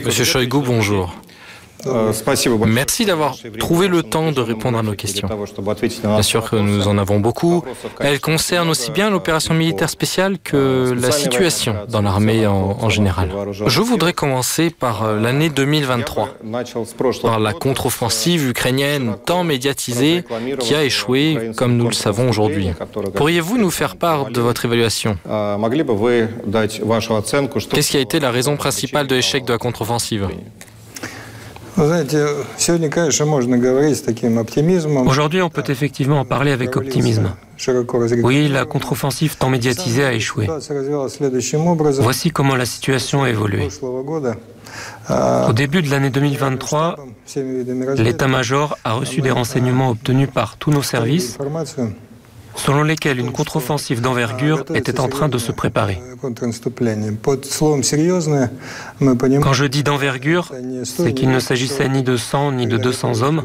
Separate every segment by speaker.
Speaker 1: Monsieur Shoigu, bonjour. Merci d'avoir trouvé le temps de répondre à nos questions. Bien sûr que nous en avons beaucoup. Elles concernent aussi bien l'opération militaire spéciale que la situation dans l'armée en, général. Je voudrais commencer par euh, l'année 2023, par la contre-offensive ukrainienne tant médiatisée qui a échoué, comme nous le savons aujourd'hui. Pourriez-vous nous faire part de votre évaluation? Qu'est-ce qui a été la raison principale de l'échec de la contre-offensive?
Speaker 2: Aujourd'hui, on peut effectivement en parler avec optimisme. Oui, la contre-offensive tant médiatisée a échoué. Voici comment la situation a évolué. Au début de l'année 2023, l'état-major a reçu des renseignements obtenus par tous nos services selon lesquels une contre-offensive d'envergure était en train de se préparer. Quand je dis d'envergure, c'est qu'il ne s'agissait ni de 100 ni de 200 hommes.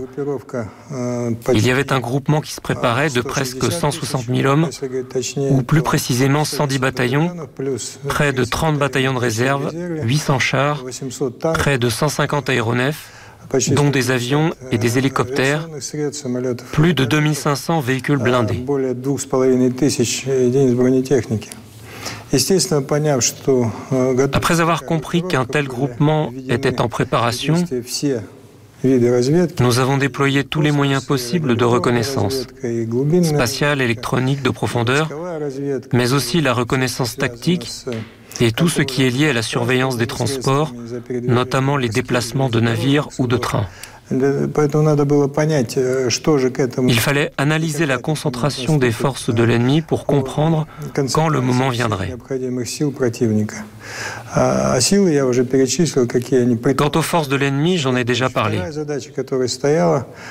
Speaker 2: Il y avait un groupement qui se préparait de presque 160 000 hommes, ou plus précisément 110 bataillons, près de 30 bataillons de réserve, 800 chars, près de 150 aéronefs, dont des avions et des hélicoptères, plus de 2500 véhicules blindés. Après avoir compris qu'un tel groupement était en préparation, nous avons déployé tous les moyens possibles de reconnaissance, spatiale, électronique, de profondeur, mais aussi la reconnaissance tactique et tout ce qui est lié à la surveillance des transports, notamment les déplacements de navires ou de trains. Il fallait analyser la concentration des forces de l'ennemi pour comprendre quand le moment viendrait. Quant aux forces de l'ennemi, j'en ai déjà parlé.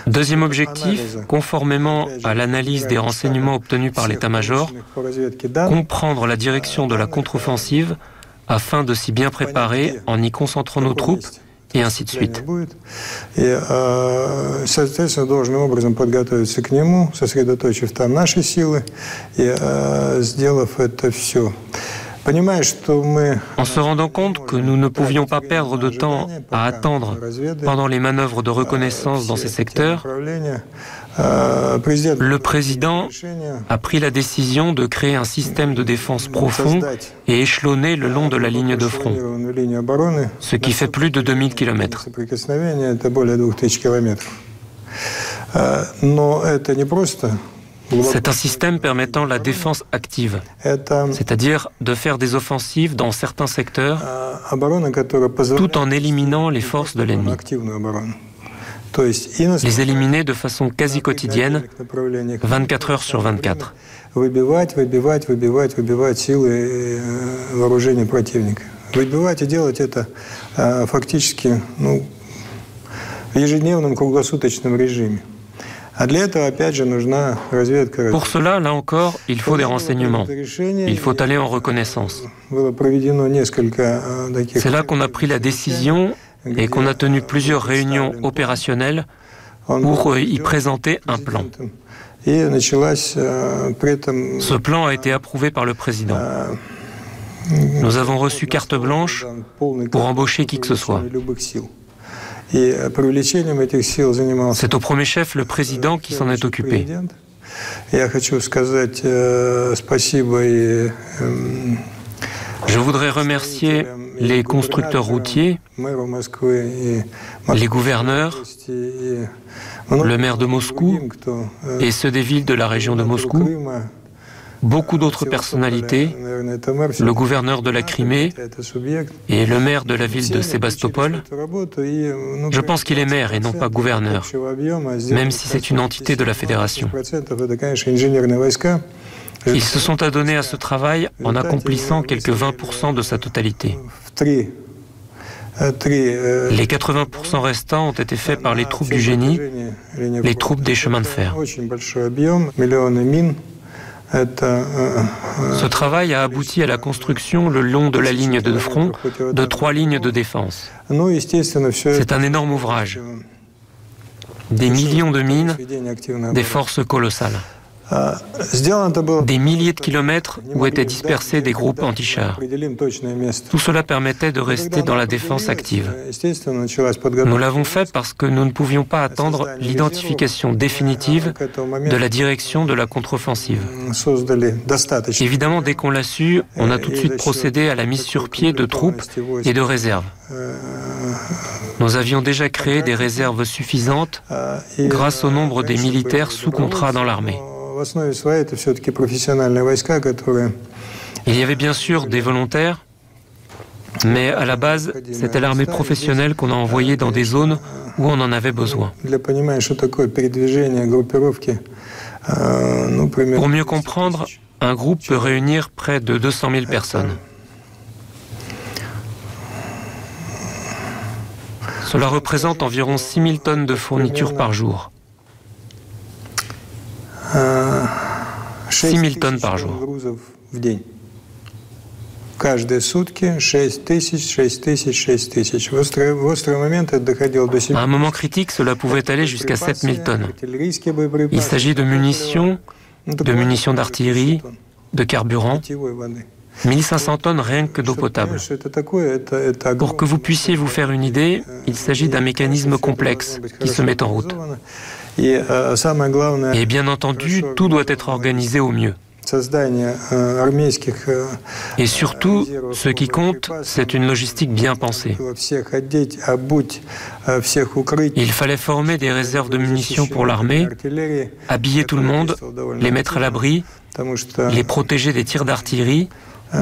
Speaker 2: Deuxième objectif, conformément à l'analyse des renseignements obtenus par l'état-major, comprendre la direction de la contre-offensive afin de s'y bien préparer en y concentrant nos troupes et ainsi de suite. En se rendant compte que nous ne pouvions pas perdre de temps à attendre pendant les manœuvres de reconnaissance dans ces secteurs, le président a pris la décision de créer un système de défense profond et échelonné le long de la ligne de front, ce qui fait plus de 2000 km. C'est un système permettant la défense active, c'est-à-dire de faire des offensives dans certains secteurs tout en éliminant les forces de l'ennemi Les éliminer de façon quasi quotidienne, 24 heures sur 24.
Speaker 3: Выбивать и делать это фактически ну, в ежедневном круглосуточном режиме.
Speaker 2: Pour cela, là encore, il faut des renseignements. Il faut aller en reconnaissance. C'est là qu'on a pris la décision et qu'on a tenu plusieurs réunions opérationnelles pour y présenter un plan. Ce plan a été approuvé par le président. Nous avons reçu carte blanche pour embaucher qui que ce soit. C'est au premier chef le président qui s'en est occupé. Je voudrais remercier les constructeurs routiers, les gouverneurs, le maire de Moscou et ceux des villes de la région de Moscou beaucoup d'autres personnalités, le gouverneur de la Crimée et le maire de la ville de Sébastopol. Je pense qu'il est maire et non pas gouverneur, même si c'est une entité de la fédération. Ils se sont adonnés à ce travail en accomplissant quelques 20% de sa totalité. Les 80% restants ont été faits par les troupes du génie, les troupes des chemins de fer. Ce travail a abouti à la construction le long de la ligne de front de trois lignes de défense. C'est un énorme ouvrage. Des millions de mines, des forces colossales. Des milliers de kilomètres où étaient dispersés des groupes anti-chars. Tout cela permettait de rester dans la défense active. Nous l'avons fait parce que nous ne pouvions pas attendre l'identification définitive de la direction de la contre-offensive. Évidemment, dès qu'on l'a su, on a tout de suite procédé à la mise sur pied de troupes et de réserves. Nous avions déjà créé des réserves suffisantes grâce au nombre des militaires sous contrat dans l'armée. Il y avait bien sûr des volontaires, mais à la base, c'était l'armée professionnelle qu'on a envoyée dans des zones où on en avait besoin. Pour mieux comprendre, un groupe peut réunir près de 200 000 personnes. Cela représente environ 6 000 tonnes de fournitures par jour. 6 000 tonnes par jour. À un moment critique, cela pouvait aller jusqu'à 7000 tonnes. Il s'agit de munitions, de munitions d'artillerie, de carburant, 1500 tonnes rien que d'eau potable. Pour que vous puissiez vous faire une idée, il s'agit d'un mécanisme complexe qui se met en route. Et bien entendu, tout doit être organisé au mieux. Et surtout, ce qui compte, c'est une logistique bien pensée. Il fallait former des réserves de munitions pour l'armée, habiller tout le monde, les mettre à l'abri, les protéger des tirs d'artillerie,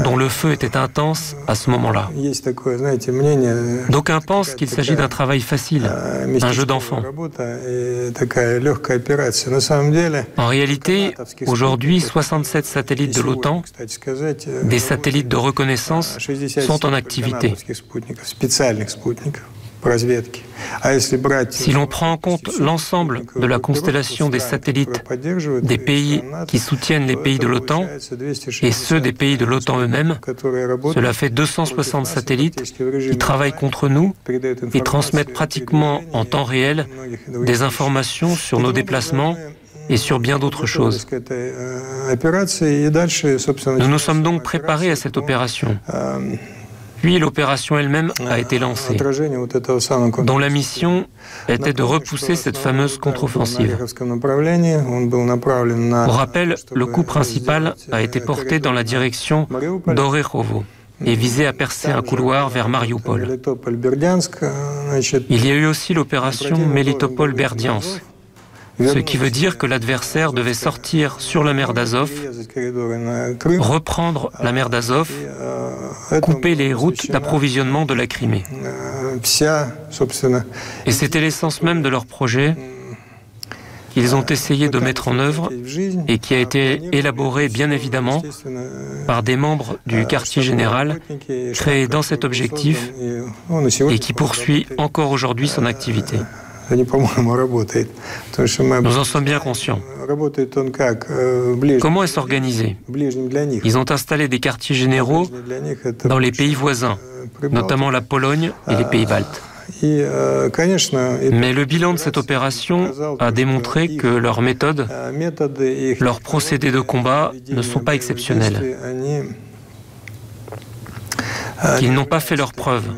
Speaker 2: dont le feu était intense à ce moment-là. D'aucuns pensent qu'il s'agit d'un travail facile, un jeu d'enfant. En réalité, aujourd'hui, 67 satellites de l'OTAN, des satellites de reconnaissance, sont en activité. Si l'on prend en compte l'ensemble de la constellation des satellites des pays qui soutiennent les pays de l'OTAN et ceux des pays de l'OTAN eux-mêmes, cela fait 260 satellites qui travaillent contre nous et transmettent pratiquement en temps réel des informations sur nos déplacements et sur bien d'autres choses. Nous nous sommes donc préparés à cette opération. Puis l'opération elle-même a été lancée, dont la mission était de repousser cette fameuse contre-offensive. Pour rappel, le coup principal a été porté dans la direction d'Orechovo et visait à percer un couloir vers Mariupol. Il y a eu aussi l'opération Melitopol-Berdiansk, ce qui veut dire que l'adversaire devait sortir sur la mer d'Azov, reprendre la mer d'Azov, couper les routes d'approvisionnement de la Crimée. Et c'était l'essence même de leur projet qu'ils ont essayé de mettre en œuvre et qui a été élaboré bien évidemment par des membres du quartier général créé dans cet objectif et qui poursuit encore aujourd'hui son activité. Nous en sommes bien conscients. Comment est-ce organisé Ils ont installé des quartiers généraux dans les pays voisins, notamment la Pologne et les pays baltes. Mais le bilan de cette opération a démontré que leurs méthodes, leurs procédés de combat ne sont pas exceptionnels qu'ils n'ont pas fait leurs preuves.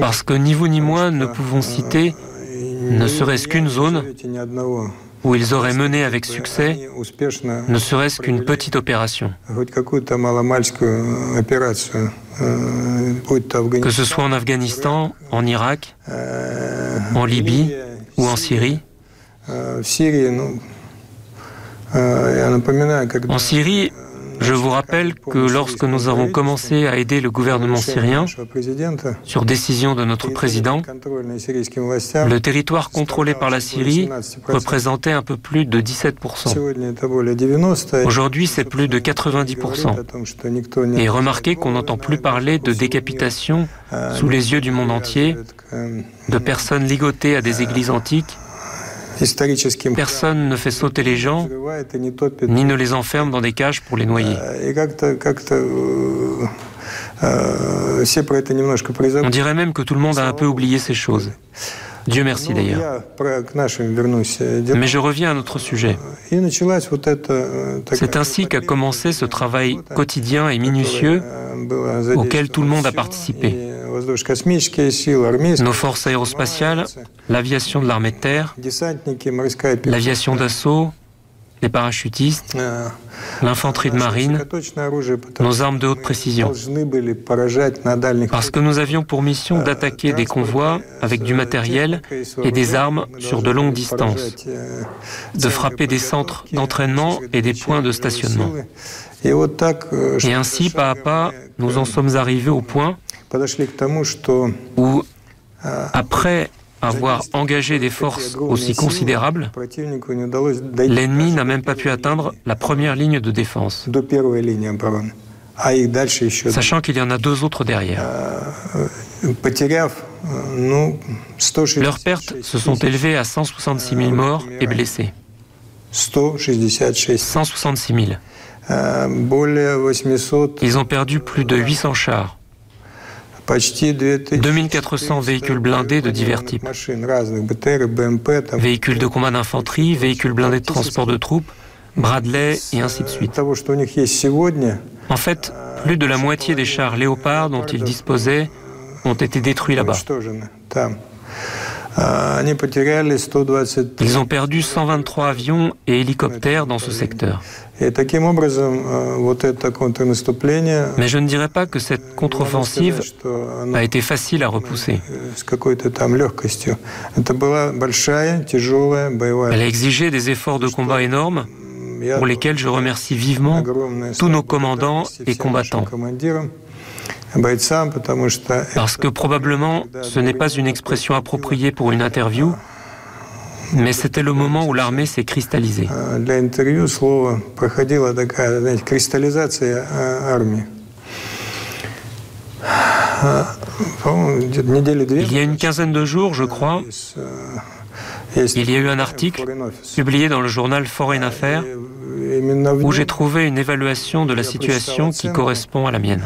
Speaker 2: Parce que ni vous ni moi ne pouvons citer ne serait-ce qu'une zone où ils auraient mené avec succès ne serait-ce qu'une petite opération. Que ce soit en Afghanistan, en Irak, en Libye ou en Syrie. En Syrie, je vous rappelle que lorsque nous avons commencé à aider le gouvernement syrien, sur décision de notre président, le territoire contrôlé par la Syrie représentait un peu plus de 17%. Aujourd'hui, c'est plus de 90%. Et remarquez qu'on n'entend plus parler de décapitation sous les yeux du monde entier, de personnes ligotées à des églises antiques, Personne ne fait sauter les gens, ni ne les enferme dans des cages pour les noyer. On dirait même que tout le monde a un peu oublié ces choses. Dieu merci d'ailleurs. Mais je reviens à notre sujet. C'est ainsi qu'a commencé ce travail quotidien et minutieux auquel tout le monde a participé. Nos forces aérospatiales, l'aviation de l'armée de terre, l'aviation d'assaut, les parachutistes, l'infanterie de marine, nos armes de haute précision. Parce que nous avions pour mission d'attaquer des convois avec du matériel et des armes sur de longues distances, de frapper des centres d'entraînement et des points de stationnement. Et ainsi, pas à pas, nous en sommes arrivés au point où, après avoir engagé des forces aussi considérables, l'ennemi n'a même pas pu atteindre la première ligne de défense, sachant qu'il y en a deux autres derrière. Leurs pertes se sont élevées à 166 000 morts et blessés. 166 000. Ils ont perdu plus de 800 chars, 2400 véhicules blindés de divers types, véhicules de combat d'infanterie, véhicules blindés de transport de troupes, Bradley et ainsi de suite. En fait, plus de la moitié des chars Léopard dont ils disposaient ont été détruits là-bas. Ils ont perdu 123 avions et hélicoptères dans ce secteur. Mais je ne dirais pas que cette contre-offensive a été facile à repousser. Elle a exigé des efforts de combat énormes pour lesquels je remercie vivement tous nos commandants et combattants. Parce que probablement ce n'est pas une expression appropriée pour une interview, mais c'était le moment où l'armée s'est cristallisée. Il y a une quinzaine de jours, je crois, il y a eu un article publié dans le journal Foreign Affairs où j'ai trouvé une évaluation de la situation qui correspond à la mienne.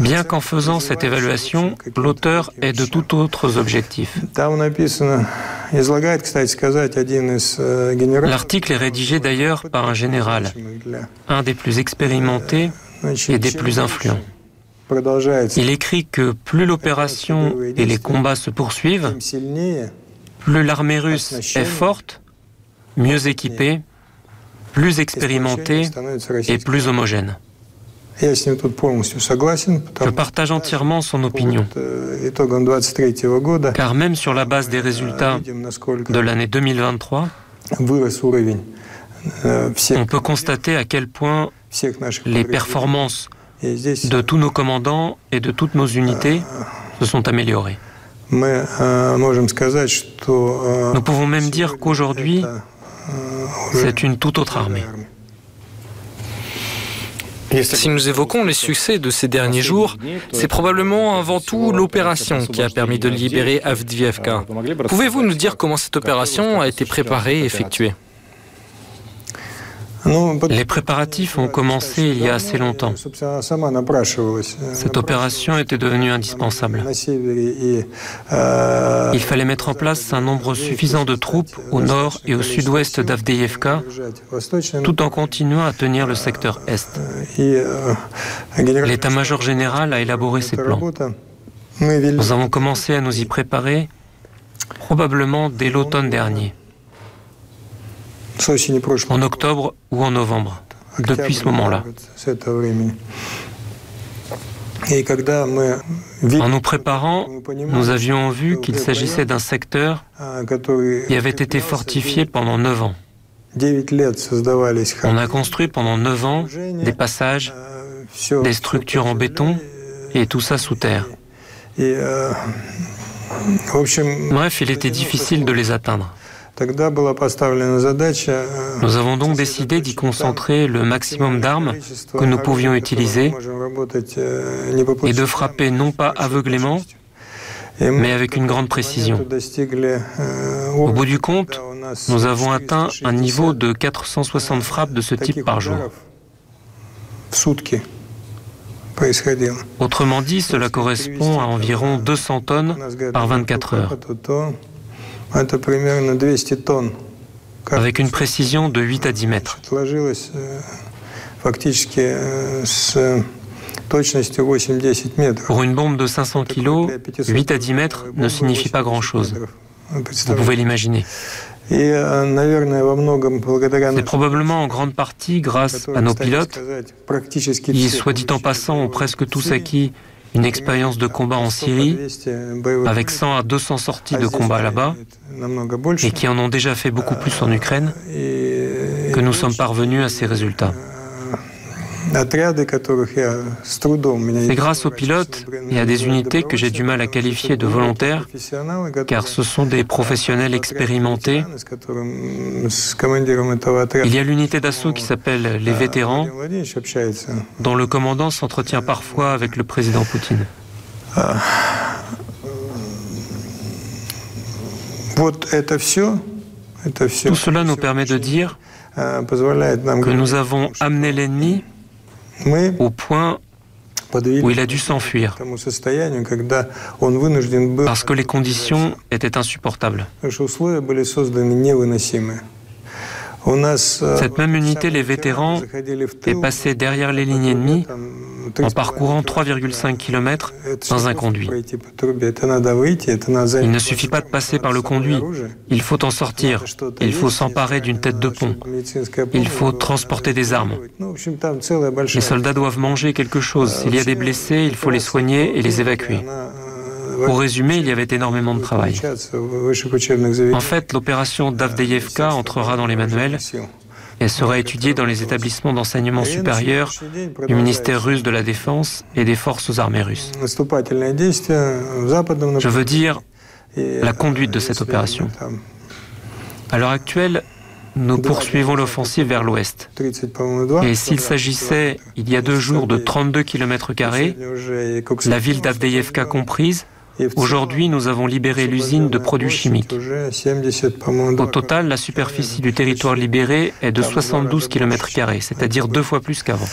Speaker 2: Bien qu'en faisant cette évaluation, l'auteur ait de tout autres objectifs. L'article est rédigé d'ailleurs par un général, un des plus expérimentés et des plus influents. Il écrit que plus l'opération et les combats se poursuivent, plus l'armée russe est forte, mieux équipée, plus expérimentée et plus homogène. Je partage entièrement son opinion, car même sur la base des résultats de l'année 2023, on peut constater à quel point les performances de tous nos commandants et de toutes nos unités se sont améliorées. Nous pouvons même dire qu'aujourd'hui, c'est une toute autre armée.
Speaker 1: Si nous évoquons les succès de ces derniers jours, c'est probablement avant tout l'opération qui a permis de libérer Avdiivka. Pouvez-vous nous dire comment cette opération a été préparée et effectuée
Speaker 2: les préparatifs ont commencé il y a assez longtemps. Cette opération était devenue indispensable. Il fallait mettre en place un nombre suffisant de troupes au nord et au sud-ouest d'Avdeïevka, tout en continuant à tenir le secteur est. L'état-major général a élaboré ses plans. Nous avons commencé à nous y préparer probablement dès l'automne dernier en octobre ou en novembre, depuis ce moment-là. En nous préparant, nous avions vu qu'il s'agissait d'un secteur qui avait été fortifié pendant neuf ans. On a construit pendant neuf ans des passages, des structures en béton et tout ça sous terre. Bref, il était difficile de les atteindre. Nous avons donc décidé d'y concentrer le maximum d'armes que nous pouvions utiliser et de frapper non pas aveuglément, mais avec une grande précision. Au bout du compte, nous avons atteint un niveau de 460 frappes de ce type par jour. Autrement dit, cela correspond à environ 200 tonnes par 24 heures, avec une précision de 8 à 10 mètres. Pour une bombe de 500 kg, 8 à 10 mètres ne signifie pas grand-chose. Vous pouvez l'imaginer. C'est probablement en grande partie grâce à nos pilotes qui, soit dit en passant, ont presque tous acquis une expérience de combat en Syrie, avec 100 à 200 sorties de combat là-bas, et qui en ont déjà fait beaucoup plus en Ukraine, que nous sommes parvenus à ces résultats. C'est grâce aux pilotes et à des unités que j'ai du mal à qualifier de volontaires, car ce sont des professionnels expérimentés. Il y a l'unité d'assaut qui s'appelle les vétérans, dont le commandant s'entretient parfois avec le président Poutine. Tout cela nous permet de dire que nous avons amené l'ennemi au point où il a dû s'enfuir parce que les conditions étaient insupportables. Cette même unité, les vétérans, est passée derrière les lignes ennemies en parcourant 3,5 km dans un conduit. Il ne suffit pas de passer par le conduit, il faut en sortir, il faut s'emparer d'une tête de pont, il faut transporter des armes. Les soldats doivent manger quelque chose, s'il y a des blessés, il faut les soigner et les évacuer. Pour résumer, il y avait énormément de travail. En fait, l'opération Davdeyevka entrera dans les manuels et sera étudiée dans les établissements d'enseignement supérieur du ministère russe de la Défense et des forces armées russes. Je veux dire la conduite de cette opération. À l'heure actuelle, nous poursuivons l'offensive vers l'ouest. Et s'il s'agissait, il y a deux jours, de 32 km, la ville d'Avdeyevka comprise, Aujourd'hui, nous avons libéré l'usine de produits chimiques. Au total, la superficie du territoire libéré est de 72 km, c'est-à-dire deux fois plus qu'avant.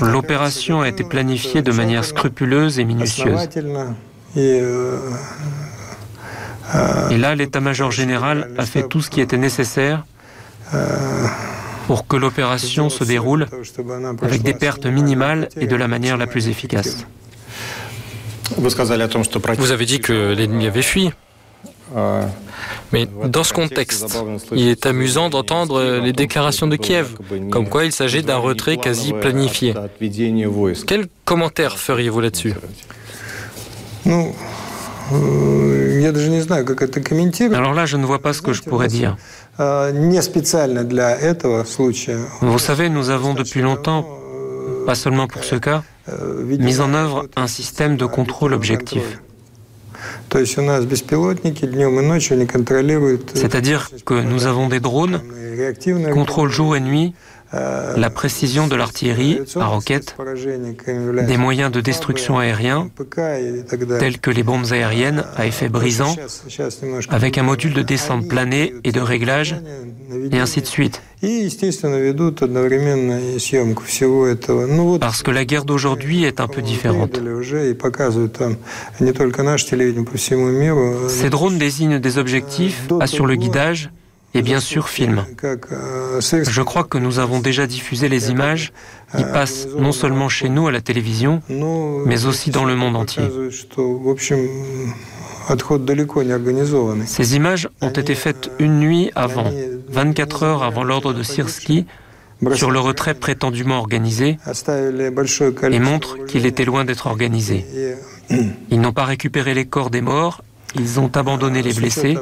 Speaker 2: L'opération a été planifiée de manière scrupuleuse et minutieuse. Et là, l'état-major général a fait tout ce qui était nécessaire pour que l'opération se déroule avec des pertes minimales et de la manière la plus efficace.
Speaker 1: Vous avez dit que l'ennemi avait fui. Mais dans ce contexte, il est amusant d'entendre les déclarations de Kiev, comme quoi il s'agit d'un retrait quasi planifié. Quel commentaire feriez-vous là-dessus
Speaker 2: Alors là, je ne vois pas ce que je pourrais dire. Vous savez, nous avons depuis longtemps, pas seulement pour ce cas, mis en œuvre un système de contrôle objectif. C'est-à-dire que nous avons des drones qui contrôlent jour et nuit la précision de l'artillerie à roquettes, des moyens de destruction aériens tels que les bombes aériennes à effet brisant, avec un module de descente planée et de réglage, et ainsi de suite. Parce que la guerre d'aujourd'hui est un peu différente. Ces drones désignent des objectifs, assurent le guidage et bien sûr filment. Je crois que nous avons déjà diffusé les images qui passent non seulement chez nous à la télévision, mais aussi dans le monde entier. Ces images ont été faites une nuit avant, 24 heures avant l'ordre de Sirski, sur le retrait prétendument organisé, et montrent qu'il était loin d'être organisé. Ils n'ont pas récupéré les corps des morts, ils ont abandonné les blessés,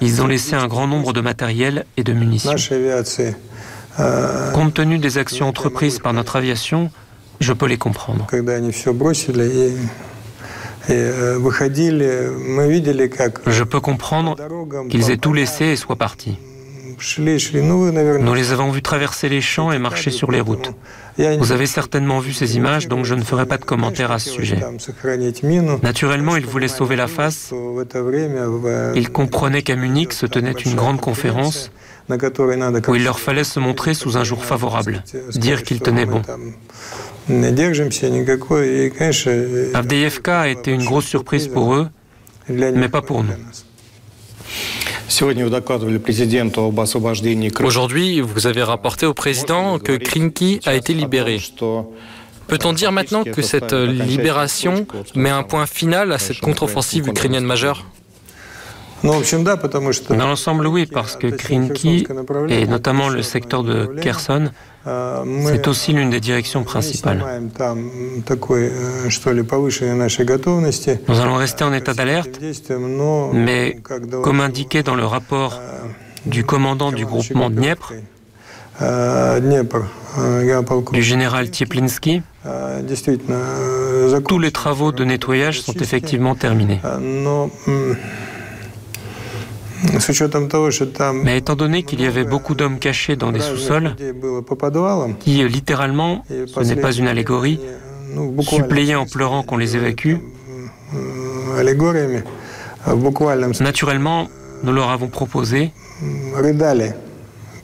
Speaker 2: ils ont laissé un grand nombre de matériel et de munitions. Compte tenu des actions entreprises par notre aviation, je peux les comprendre. Je peux comprendre qu'ils aient tout laissé et soient partis. Nous les avons vus traverser les champs et marcher sur les routes. Vous avez certainement vu ces images, donc je ne ferai pas de commentaires à ce sujet. Naturellement, ils voulaient sauver la face. Ils comprenaient qu'à Munich se tenait une grande conférence où il leur fallait se montrer sous un jour favorable, dire qu'ils tenaient bon. Avdeyevka a été une grosse surprise pour eux, mais pas pour nous.
Speaker 1: Aujourd'hui, vous avez rapporté au président que Krinky a été libéré? Peut-on dire maintenant que cette libération met un point final à cette contre-offensive ukrainienne majeure?
Speaker 2: Dans l'ensemble, oui, parce que Krinky, et notamment le secteur de Kherson, c'est aussi l'une des directions principales. Nous allons rester en état d'alerte, mais comme indiqué dans le rapport du commandant du groupement Dniepr, du général Tieplinsky, tous les travaux de nettoyage sont effectivement terminés. Mais étant donné qu'il y avait beaucoup d'hommes cachés dans des sous-sols, qui littéralement, ce n'est pas une allégorie, suppléaient en pleurant qu'on les évacue, naturellement, nous leur avons proposé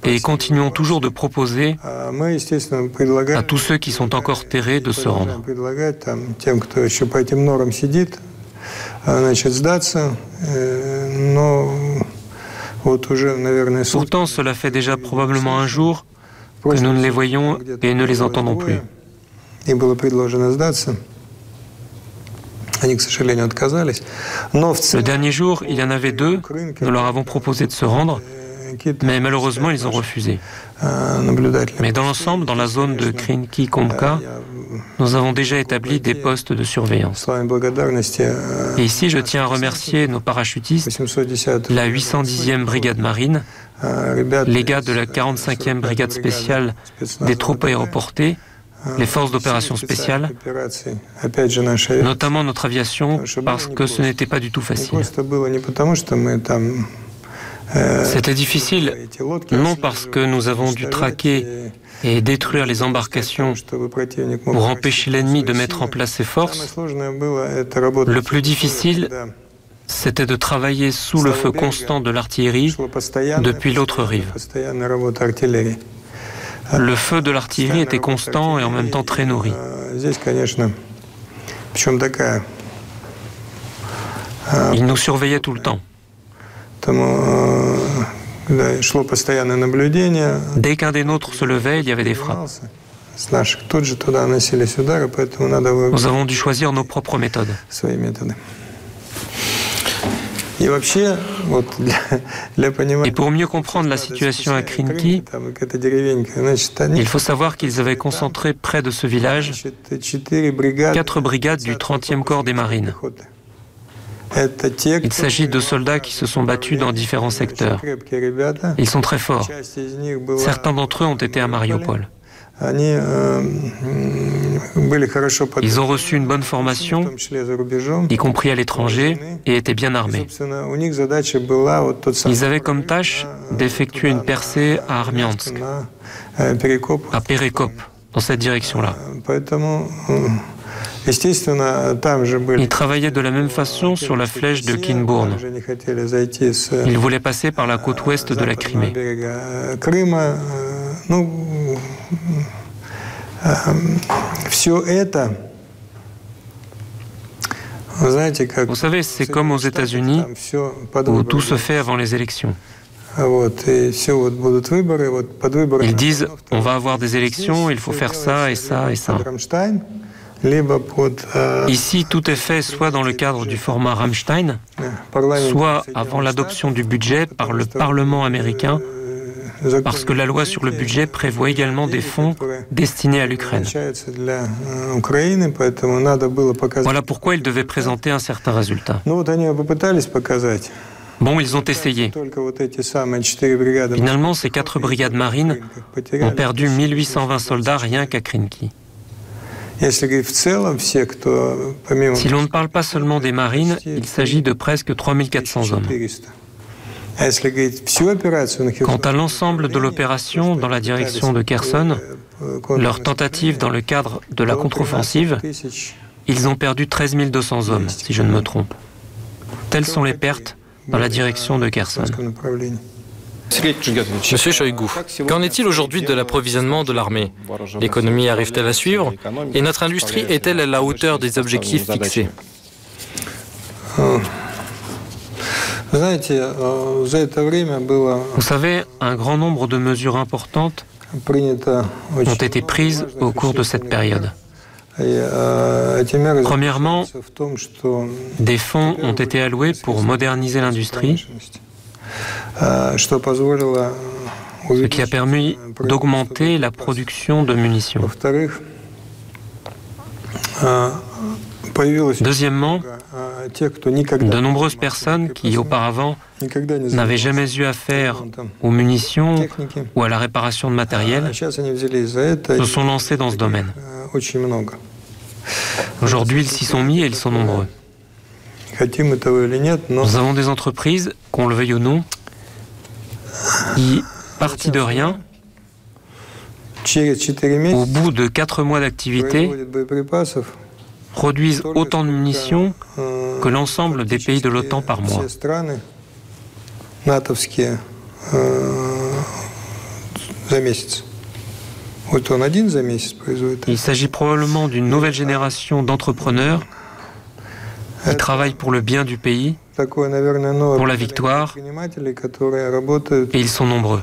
Speaker 2: et continuons toujours de proposer à tous ceux qui sont encore terrés de se rendre. Pourtant, cela fait déjà probablement un jour que nous ne les voyons et ne les entendons plus. Le dernier jour, il y en avait deux. Nous leur avons proposé de se rendre, mais malheureusement, ils ont refusé. Mais dans l'ensemble, dans la zone de Krinki-Komka, nous avons déjà établi des postes de surveillance. Et ici, je tiens à remercier nos parachutistes, la 810e brigade marine, les gars de la 45e brigade spéciale des troupes aéroportées, les forces d'opération spéciales, notamment notre aviation, parce que ce n'était pas du tout facile. C'était difficile, non parce que nous avons dû traquer et détruire les embarcations pour empêcher l'ennemi de mettre en place ses forces, le plus difficile, c'était de travailler sous le feu constant de l'artillerie depuis l'autre rive. Le feu de l'artillerie était constant et en même temps très nourri. Il nous surveillait tout le temps. Dès qu'un des nôtres se levait, il y avait des frappes. Nous avons dû choisir nos propres méthodes. Et pour mieux comprendre la situation à Krinki, il faut savoir qu'ils avaient concentré près de ce village quatre brigades du 30e corps des marines. Il s'agit de soldats qui se sont battus dans différents secteurs. Ils sont très forts. Certains d'entre eux ont été à Mariupol. Ils ont reçu une bonne formation, y compris à l'étranger, et étaient bien armés. Ils avaient comme tâche d'effectuer une percée à Armiansk, à Perekop, dans cette direction-là. Ils travaillaient de la même façon sur la flèche de Kinburn. Ils voulaient passer par la côte ouest de la Crimée. Vous savez, c'est comme aux États-Unis où tout se fait avant les élections. Ils disent on va avoir des élections, il faut faire ça et ça et ça. Ici, tout est fait soit dans le cadre du format Rammstein, soit avant l'adoption du budget par le Parlement américain, parce que la loi sur le budget prévoit également des fonds destinés à l'Ukraine. Voilà pourquoi ils devaient présenter un certain résultat. Bon, ils ont essayé. Finalement, ces quatre brigades marines ont perdu 1820 soldats rien qu'à Krinky. Si l'on ne parle pas seulement des marines, il s'agit de presque 3400 hommes. Quant à l'ensemble de l'opération dans la direction de Kherson, leur tentative dans le cadre de la contre-offensive, ils ont perdu 13 200 hommes, si je ne me trompe. Telles sont les pertes dans la direction de Kherson.
Speaker 1: Monsieur Shoigu, qu'en est-il aujourd'hui de l'approvisionnement de l'armée? L'économie arrive-t-elle à suivre? Et notre industrie est-elle à la hauteur des objectifs fixés?
Speaker 2: Vous savez, un grand nombre de mesures importantes ont été prises au cours de cette période. Premièrement, des fonds ont été alloués pour moderniser l'industrie, ce qui a permis d'augmenter la production de munitions. Deuxièmement, de nombreuses personnes qui auparavant n'avaient jamais eu affaire aux munitions ou à la réparation de matériel se sont lancées dans ce domaine. Aujourd'hui, ils s'y sont mis et ils sont nombreux. Nous avons des entreprises, qu'on le veuille ou non, qui, partis de rien, au bout de quatre mois d'activité, produisent autant de munitions que l'ensemble des pays de l'OTAN par mois. Il s'agit probablement d'une nouvelle génération d'entrepreneurs qui travaillent pour le bien du pays, pour la victoire, et ils sont nombreux.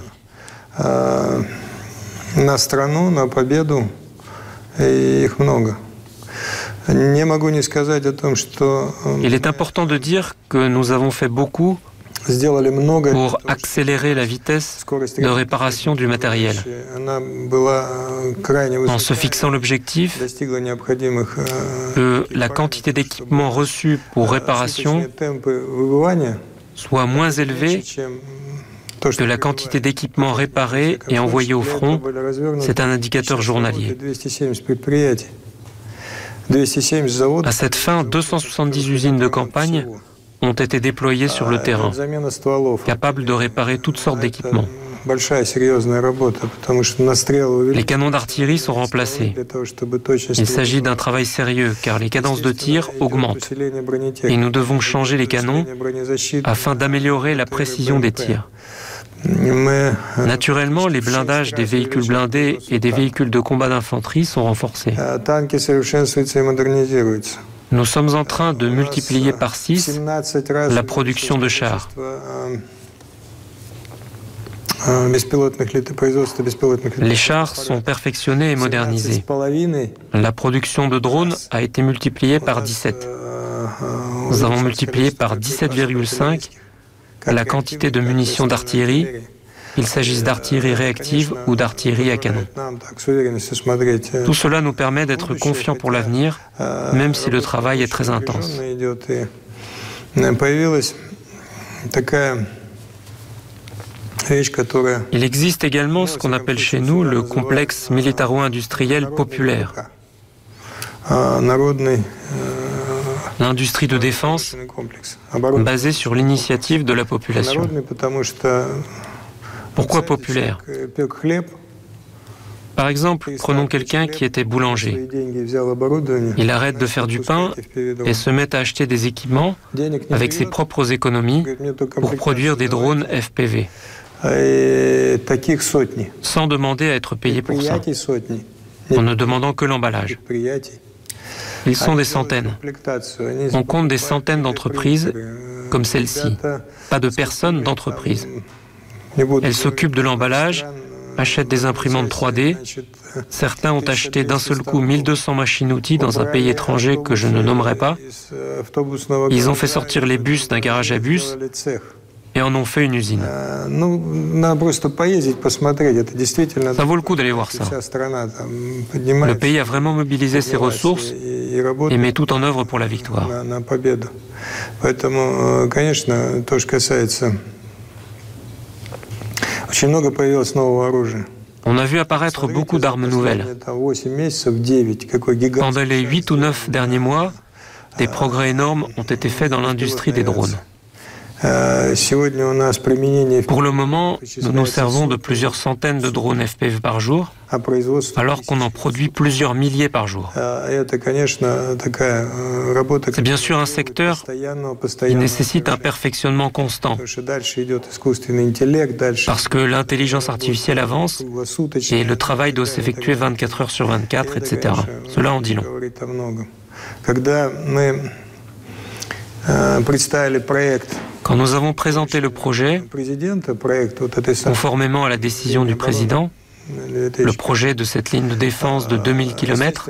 Speaker 2: Il est important de dire que nous avons fait beaucoup pour accélérer la vitesse de réparation du matériel. En se fixant l'objectif que la quantité d'équipements reçus pour réparation soit moins élevée que la quantité d'équipements réparés et envoyés au front, c'est un indicateur journalier. À cette fin, 270 usines de campagne ont été déployées sur le terrain, capables de réparer toutes sortes d'équipements. Les canons d'artillerie sont remplacés. Il s'agit d'un travail sérieux car les cadences de tir augmentent et nous devons changer les canons afin d'améliorer la précision des tirs. Naturellement, les blindages des véhicules blindés et des véhicules de combat d'infanterie sont renforcés. Nous sommes en train de multiplier par 6 la production de chars. Les chars sont perfectionnés et modernisés. La production de drones a été multipliée par 17. Nous avons multiplié par 17,5 la quantité de munitions d'artillerie, qu'il s'agisse d'artillerie réactive ou d'artillerie à canon. Tout cela nous permet d'être confiants pour l'avenir, même si le travail est très intense. Il existe également ce qu'on appelle chez nous le complexe militaro-industriel populaire l'industrie de défense basée sur l'initiative de la population. Pourquoi populaire Par exemple, prenons quelqu'un qui était boulanger. Il arrête de faire du pain et se met à acheter des équipements avec ses propres économies pour produire des drones FPV sans demander à être payé pour ça, en ne demandant que l'emballage. Ils sont des centaines. On compte des centaines d'entreprises comme celle-ci, pas de personnes d'entreprises. Elles s'occupent de l'emballage, achètent des imprimantes 3D. Certains ont acheté d'un seul coup 1200 machines-outils dans un pays étranger que je ne nommerai pas. Ils ont fait sortir les bus d'un garage à bus et en ont fait une usine. Ça vaut le coup d'aller voir ça. Le pays a vraiment mobilisé ses ressources et met tout en œuvre pour la victoire. On a vu apparaître beaucoup d'armes nouvelles. Pendant les 8 ou 9 derniers mois, des progrès énormes ont été faits dans l'industrie des drones. Pour le moment, nous nous servons de plusieurs centaines de drones FPV par jour, alors qu'on en produit plusieurs milliers par jour. C'est bien sûr un secteur qui nécessite un perfectionnement constant, parce que l'intelligence artificielle avance et le travail doit s'effectuer 24 heures sur 24, etc. Cela en dit long. Quand nous avons présenté le projet, conformément à la décision du président, le projet de cette ligne de défense de 2000 km,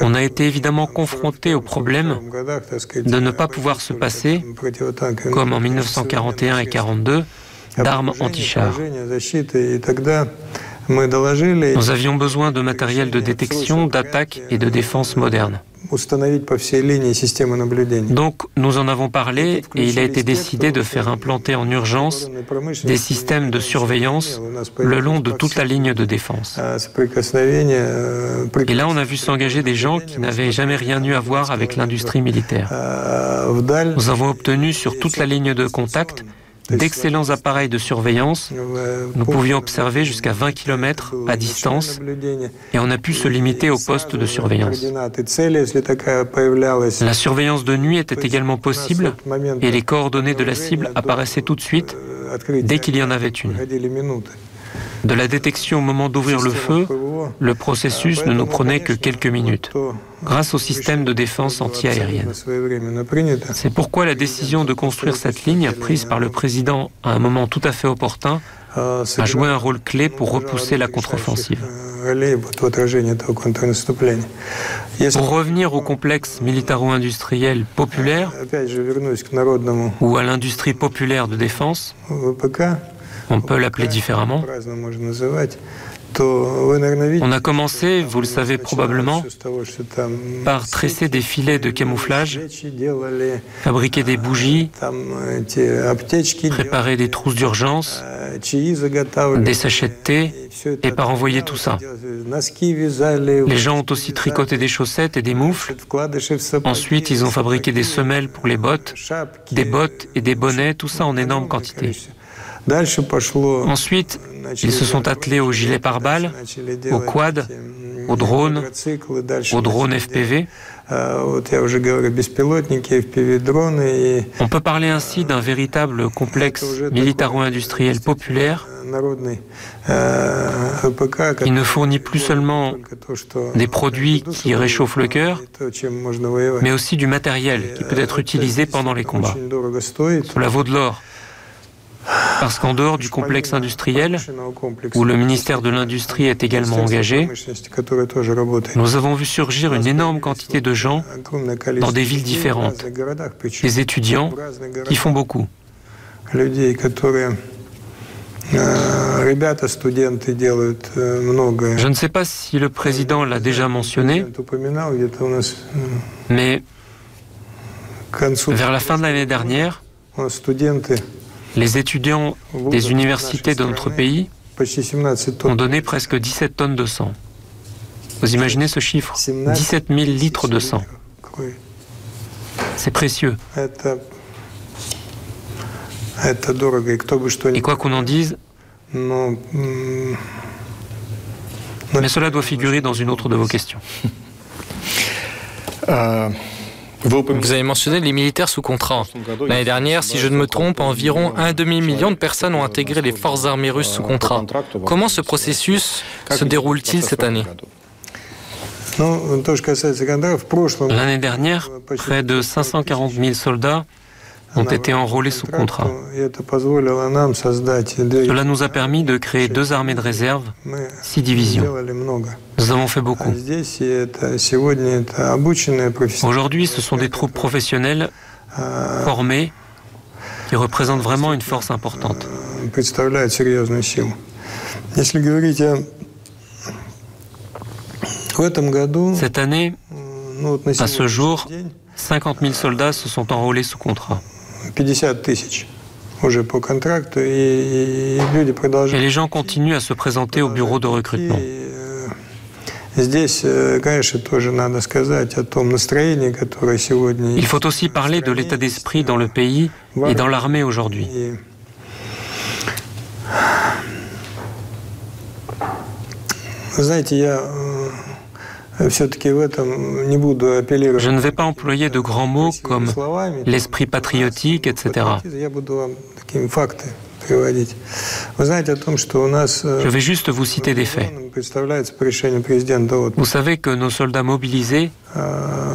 Speaker 2: on a été évidemment confronté au problème de ne pas pouvoir se passer, comme en 1941 et 1942, d'armes anti-chars. Nous avions besoin de matériel de détection, d'attaque et de défense moderne. Donc nous en avons parlé et il a été décidé de faire implanter en urgence des systèmes de surveillance le long de toute la ligne de défense. Et là on a vu s'engager des gens qui n'avaient jamais rien eu à voir avec l'industrie militaire. Nous avons obtenu sur toute la ligne de contact d'excellents appareils de surveillance. Nous pouvions observer jusqu'à 20 km à distance. et on a pu se limiter au poste de surveillance. La surveillance de nuit était également possible et les coordonnées de la cible apparaissaient tout de suite dès qu'il y en avait une. De la détection au moment d'ouvrir le feu, le processus ne nous prenait que quelques minutes, grâce au système de défense antiaérienne. C'est pourquoi la décision de construire cette ligne, prise par le président à un moment tout à fait opportun, a joué un rôle clé pour repousser la contre-offensive. Pour revenir au complexe militaro-industriel populaire ou à l'industrie populaire de défense, on peut l'appeler différemment. On a commencé, vous le savez probablement, par tresser des filets de camouflage, fabriquer des bougies, préparer des trousses d'urgence, des sachets de thé et par envoyer tout ça. Les gens ont aussi tricoté des chaussettes et des moufles. Ensuite, ils ont fabriqué des semelles pour les bottes, des bottes et des bonnets, tout ça en énorme quantité. Ensuite, ils se sont attelés aux gilets pare-balles, aux quads, aux drones, aux drones FPV. On peut parler ainsi d'un véritable complexe militaro-industriel populaire qui ne fournit plus seulement des produits qui réchauffent le cœur, mais aussi du matériel qui peut être utilisé pendant les combats. Cela vaut de l'or. Parce qu'en dehors du complexe industriel, où le ministère de l'Industrie est également engagé, nous avons vu surgir une énorme quantité de gens dans des villes différentes, des étudiants qui font beaucoup. Je ne sais pas si le président l'a déjà mentionné, mais vers la fin de l'année dernière, les étudiants des universités de notre pays ont donné presque 17 tonnes de sang. Vous imaginez ce chiffre? 17 000 litres de sang. C'est précieux. Et quoi qu'on en dise, mais cela doit figurer dans une autre de vos questions.
Speaker 1: Vous avez mentionné les militaires sous contrat. L'année dernière, si je ne me trompe, environ un demi-million de personnes ont intégré les forces armées russes sous contrat. Comment ce processus se déroule-t-il cette année
Speaker 2: L'année dernière, près de 540 000 soldats ont été enrôlés sous contrat. Cela nous a permis de créer deux armées de réserve, six divisions. Nous avons fait beaucoup. Aujourd'hui, ce sont des troupes professionnelles, formées, qui représentent vraiment une force importante. Cette année, à ce jour, 50 000 soldats se sont enrôlés sous contrat. 50 тысяч уже по контракту, и, и люди продолжают. Et les gens continuent à se présenter au bureau de recrutement. Il faut aussi parler de l'état d'esprit dans le pays et dans l'armée aujourd'hui. je ne vais pas employer de grands mots comme l'esprit patriotique, etc. Je vais juste vous citer des faits. Vous savez que nos soldats mobilisés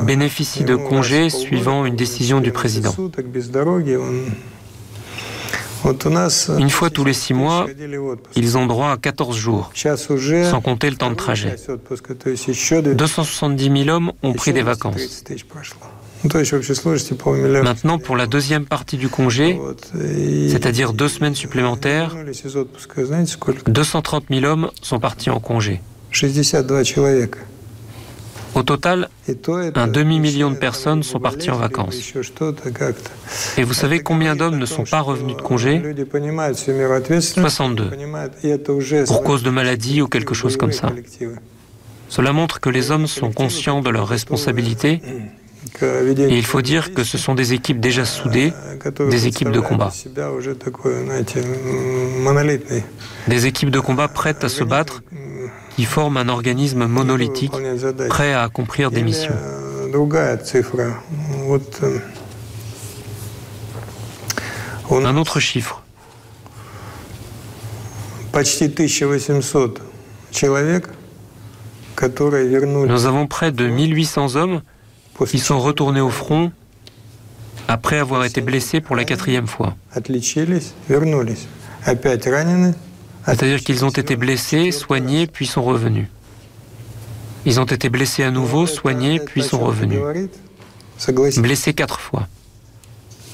Speaker 2: bénéficient de congés suivant une décision du président. Une fois tous les six mois, ils ont droit à 14 jours, sans compter le temps de trajet. 270 000 hommes ont pris des vacances. Maintenant, pour la deuxième partie du congé, c'est-à-dire deux semaines supplémentaires, 230 000 hommes sont partis en congé. Au total, un demi-million de personnes sont parties en vacances. Et vous savez combien d'hommes ne sont pas revenus de congé 62. Pour cause de maladie ou quelque chose comme ça. Cela montre que les hommes sont conscients de leurs responsabilités et il faut dire que ce sont des équipes déjà soudées, des équipes de combat. Des équipes de combat prêtes à se battre, qui forment un organisme monolithique, prêt à accomplir des missions. Un autre chiffre. Nous avons près de 1800 hommes qui sont retournés au front après avoir été blessés pour la quatrième fois. C'est-à-dire qu'ils ont été blessés, soignés, puis sont revenus. Ils ont été blessés à nouveau, soignés, puis sont revenus. Blessés quatre fois.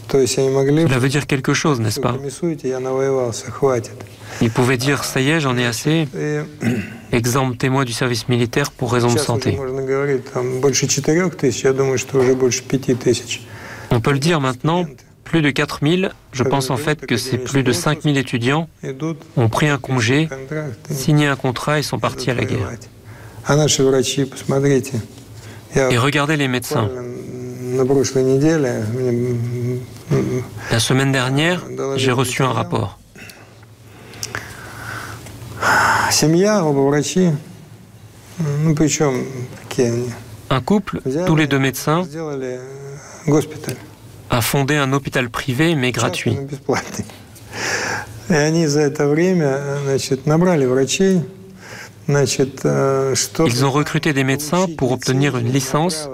Speaker 2: Cela veut dire quelque chose, n'est-ce pas? Ils pouvaient dire ça y est, j'en ai assez. Exemple témoin du service militaire pour raison de santé. On peut le dire maintenant, plus de 4000, je pense en fait que c'est plus de 5000 étudiants, ont pris un congé, signé un contrat et sont partis à la guerre. Et regardez les médecins. La semaine dernière, j'ai reçu un rapport. Un couple, tous les deux médecins, a fondé un hôpital privé mais gratuit. Ils ont recruté des médecins pour obtenir une licence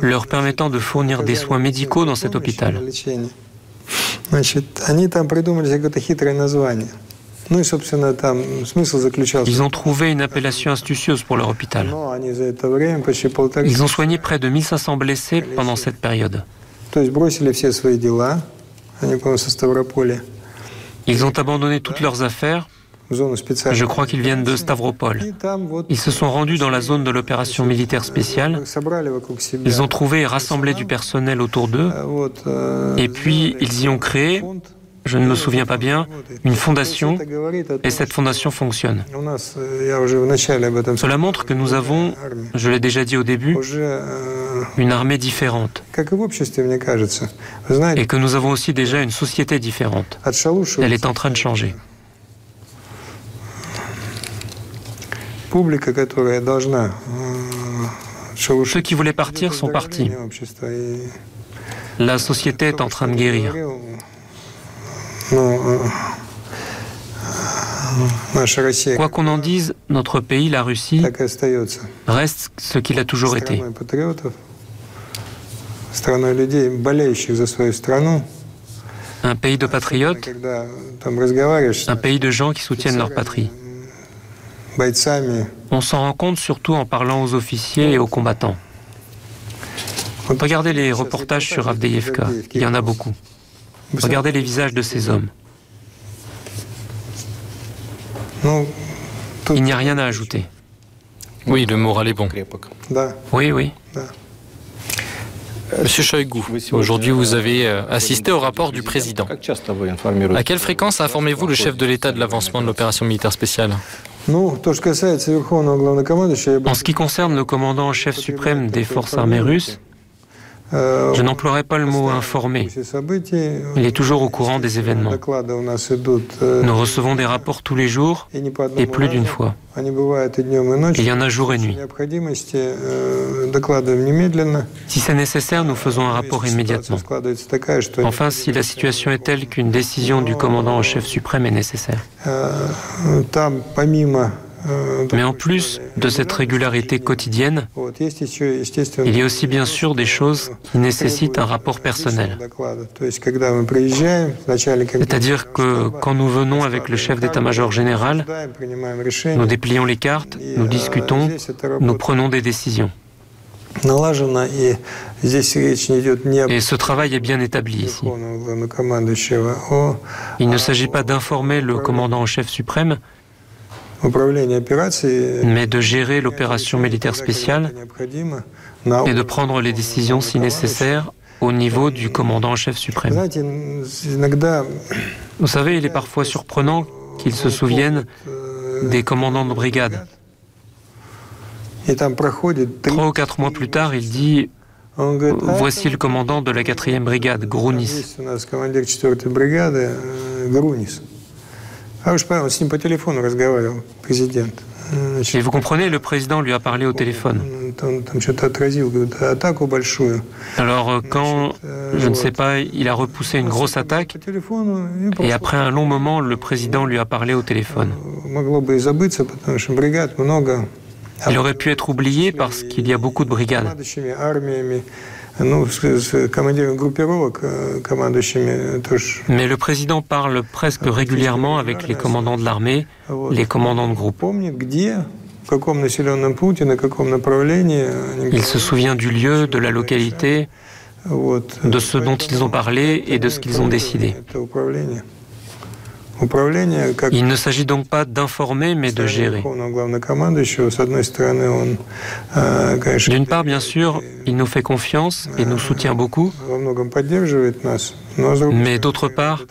Speaker 2: leur permettant de fournir des soins médicaux dans cet hôpital. Ils ont trouvé une appellation astucieuse pour leur hôpital. Ils ont soigné près de 1500 blessés pendant cette période. Ils ont abandonné toutes leurs affaires? Je crois qu'ils viennent de Stavropol. Ils se sont rendus dans la zone de l'opération militaire spéciale. Ils ont trouvé et rassemblé du personnel autour d'eux. Et puis, ils y ont créé, je ne me souviens pas bien, une fondation. Et cette fondation fonctionne. Cela montre que nous avons, je l'ai déjà dit au début, une armée différente. Et que nous avons aussi déjà une société différente. Elle est en train de changer. Ceux qui voulaient partir sont partis. La société est en train de guérir. Quoi qu'on en dise, notre pays, la Russie, reste ce qu'il a toujours été. Un pays de patriotes, un pays de gens qui soutiennent leur patrie. On s'en rend compte surtout en parlant aux officiers et aux combattants. Regardez les reportages sur Avdeyevka, il y en a beaucoup. Regardez les visages de ces hommes. Il n'y a rien à ajouter.
Speaker 1: Oui, le moral est bon.
Speaker 2: Oui, oui.
Speaker 1: Monsieur Shoigu, aujourd'hui vous avez euh, assisté au rapport du président. À quelle fréquence informez-vous le chef de l'État de l'avancement de l'opération militaire spéciale?
Speaker 2: En ce qui concerne le commandant en chef suprême des forces armées russes, je n'emploierai pas le mot informer. Il est toujours au courant des événements. Nous recevons des rapports tous les jours et plus d'une fois. Il y en a jour et nuit. Si c'est nécessaire, nous faisons un rapport immédiatement. Enfin, si la situation est telle qu'une décision du commandant en chef suprême est nécessaire. Mais en plus de cette régularité quotidienne, il y a aussi bien sûr des choses qui nécessitent un rapport personnel. C'est-à-dire que quand nous venons avec le chef d'état-major général, nous déplions les cartes, nous discutons, nous prenons des décisions. Et ce travail est bien établi ici. Il ne s'agit pas d'informer le commandant en chef suprême, mais de gérer l'opération militaire spéciale et de prendre les décisions si nécessaire au niveau du commandant en chef suprême. Vous savez, il est parfois surprenant qu'ils se souviennent des commandants de brigade. Trois ou quatre mois plus tard, il dit Voici le commandant de la quatrième brigade, Grounis. Et vous comprenez, le président lui a parlé au téléphone? Alors euh, quand, je ne sais pas, il a repoussé une grosse attaque, et après un long moment, le président lui a parlé au téléphone. Il aurait pu être oublié parce qu'il y a beaucoup de brigades. Э, Mais le président parle presque régulièrement avec les commandants de l'armée, les commandants de groupe. Il se souvient du lieu, de la localité, de ce dont ils ont parlé et de ce qu'ils ont décidé. Il ne s'agit donc pas d'informer, mais de gérer. D'une part, bien sûr, il nous fait confiance et nous soutient beaucoup, mais d'autre part,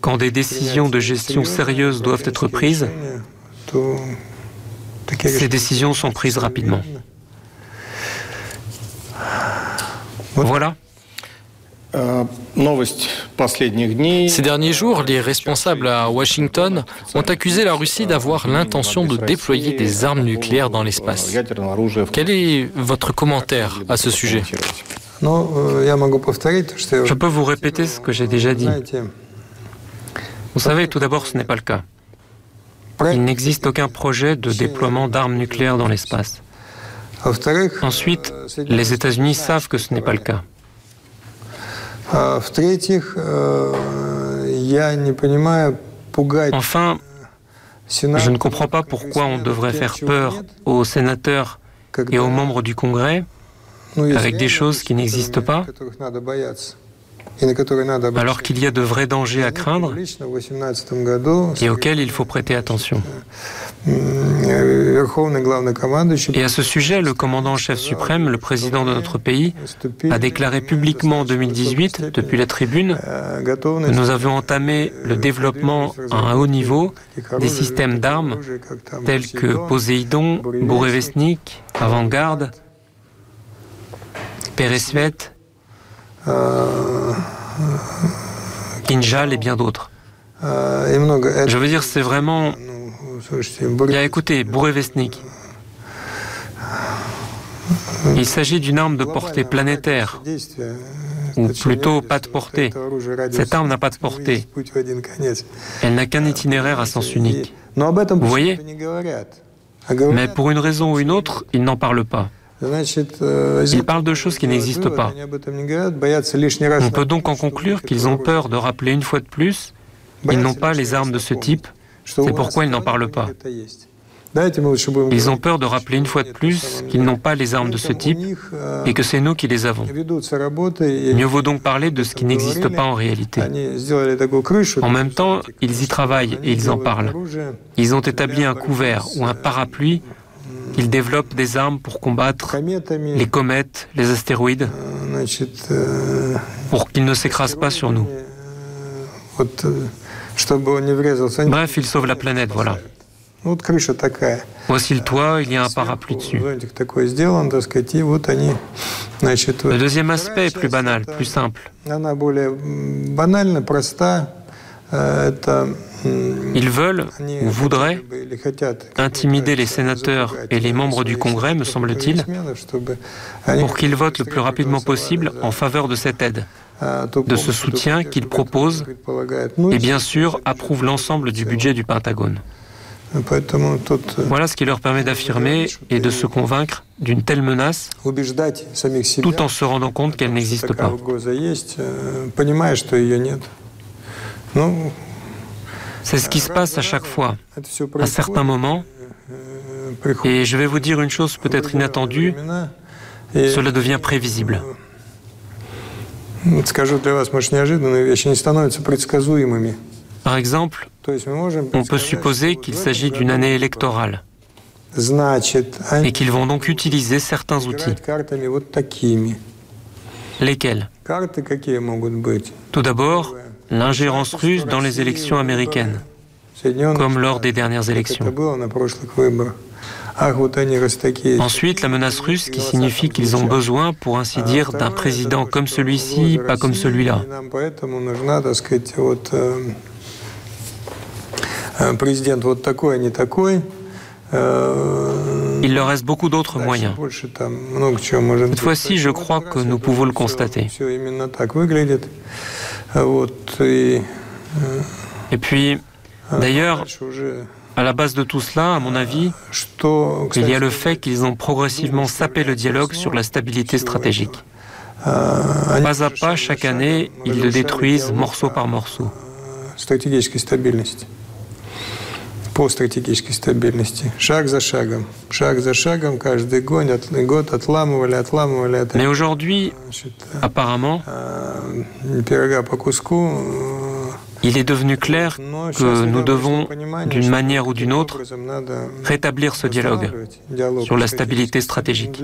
Speaker 2: quand des décisions de gestion sérieuses doivent être prises, ces décisions sont prises rapidement. Voilà.
Speaker 1: Ces derniers jours, les responsables à Washington ont accusé la Russie d'avoir l'intention de déployer des armes nucléaires dans l'espace. Quel est votre commentaire à ce sujet?
Speaker 2: Je peux vous répéter ce que j'ai déjà dit. Vous savez, tout d'abord, ce n'est pas le cas. Il n'existe aucun projet de déploiement d'armes nucléaires dans l'espace. Ensuite, les États-Unis savent que ce n'est pas le cas. Enfin, je ne comprends pas pourquoi on devrait faire peur aux sénateurs et aux membres du Congrès avec des choses qui n'existent pas alors qu'il y a de vrais dangers à craindre et auxquels il faut prêter attention. Et à ce sujet, le commandant chef suprême, le président de notre pays, a déclaré publiquement en 2018, depuis la tribune, que nous avions entamé le développement à un haut niveau des systèmes d'armes tels que Poséidon, Bourevestnik, Avant-Garde, Peresvet, Kinjal et bien d'autres. Je veux dire, c'est vraiment Bien écoutez, Bourevestnik. Il s'agit d'une arme de portée planétaire, ou plutôt pas de portée. Cette arme n'a pas de portée. Elle n'a qu'un itinéraire à sens unique. Vous voyez Mais pour une raison ou une autre, il n'en parle pas. Il parle de choses qui n'existent pas. On peut donc en conclure qu'ils ont peur de rappeler une fois de plus, ils n'ont pas les armes de ce type, c'est pourquoi ils n'en parlent pas. Ils ont peur de rappeler une fois de plus qu'ils n'ont pas les armes de ce type et que c'est nous qui les avons. Mieux vaut donc parler de ce qui n'existe pas en réalité. En même temps, ils y travaillent et ils en parlent. Ils ont établi un couvert ou un parapluie. Ils développent des armes pour combattre les comètes, les astéroïdes, pour qu'ils ne s'écrasent pas sur nous. Bref, il sauve la planète, voilà. Voici le toit, il y a un parapluie dessus. Le deuxième aspect est plus banal, plus simple. Ils veulent ou voudraient intimider les sénateurs et les membres du Congrès, me semble-t-il, pour qu'ils votent le plus rapidement possible en faveur de cette aide, de ce soutien qu'ils proposent et bien sûr approuvent l'ensemble du budget du Pentagone. Voilà ce qui leur permet d'affirmer et de se convaincre d'une telle menace tout en se rendant compte qu'elle n'existe pas. C'est ce qui se passe à chaque fois, à certains moments. Et je vais vous dire une chose peut-être inattendue, cela devient prévisible. Par exemple, on peut supposer qu'il s'agit d'une année électorale et qu'ils vont donc utiliser certains outils. Lesquels? Tout d'abord, l'ingérence russe dans les élections américaines, comme lors des dernières élections. Ensuite, la menace russe qui signifie qu'ils ont besoin, pour ainsi dire, d'un président comme celui-ci, pas comme celui-là. Il leur reste beaucoup d'autres moyens. Cette fois-ci, je crois que nous pouvons le constater. Et puis, d'ailleurs, à la base de tout cela, à mon avis, il y a le fait qu'ils ont progressivement sapé le dialogue sur la stabilité stratégique. Pas à pas, chaque année, ils le détruisent morceau par morceau. Mais aujourd'hui, apparemment, il est devenu clair que nous devons, d'une manière ou d'une autre, rétablir ce dialogue sur la stabilité stratégique.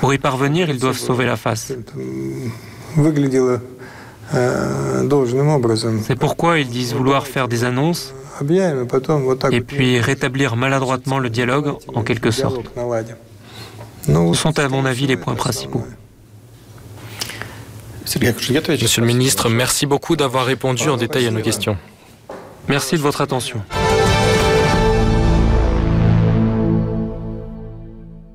Speaker 2: Pour y parvenir, ils doivent sauver la face. C'est pourquoi ils disent vouloir faire des annonces et puis rétablir maladroitement le dialogue en quelque sorte. Ce sont à mon avis les points principaux.
Speaker 1: Monsieur le ministre, merci beaucoup d'avoir répondu en détail à nos questions.
Speaker 2: Merci de votre attention.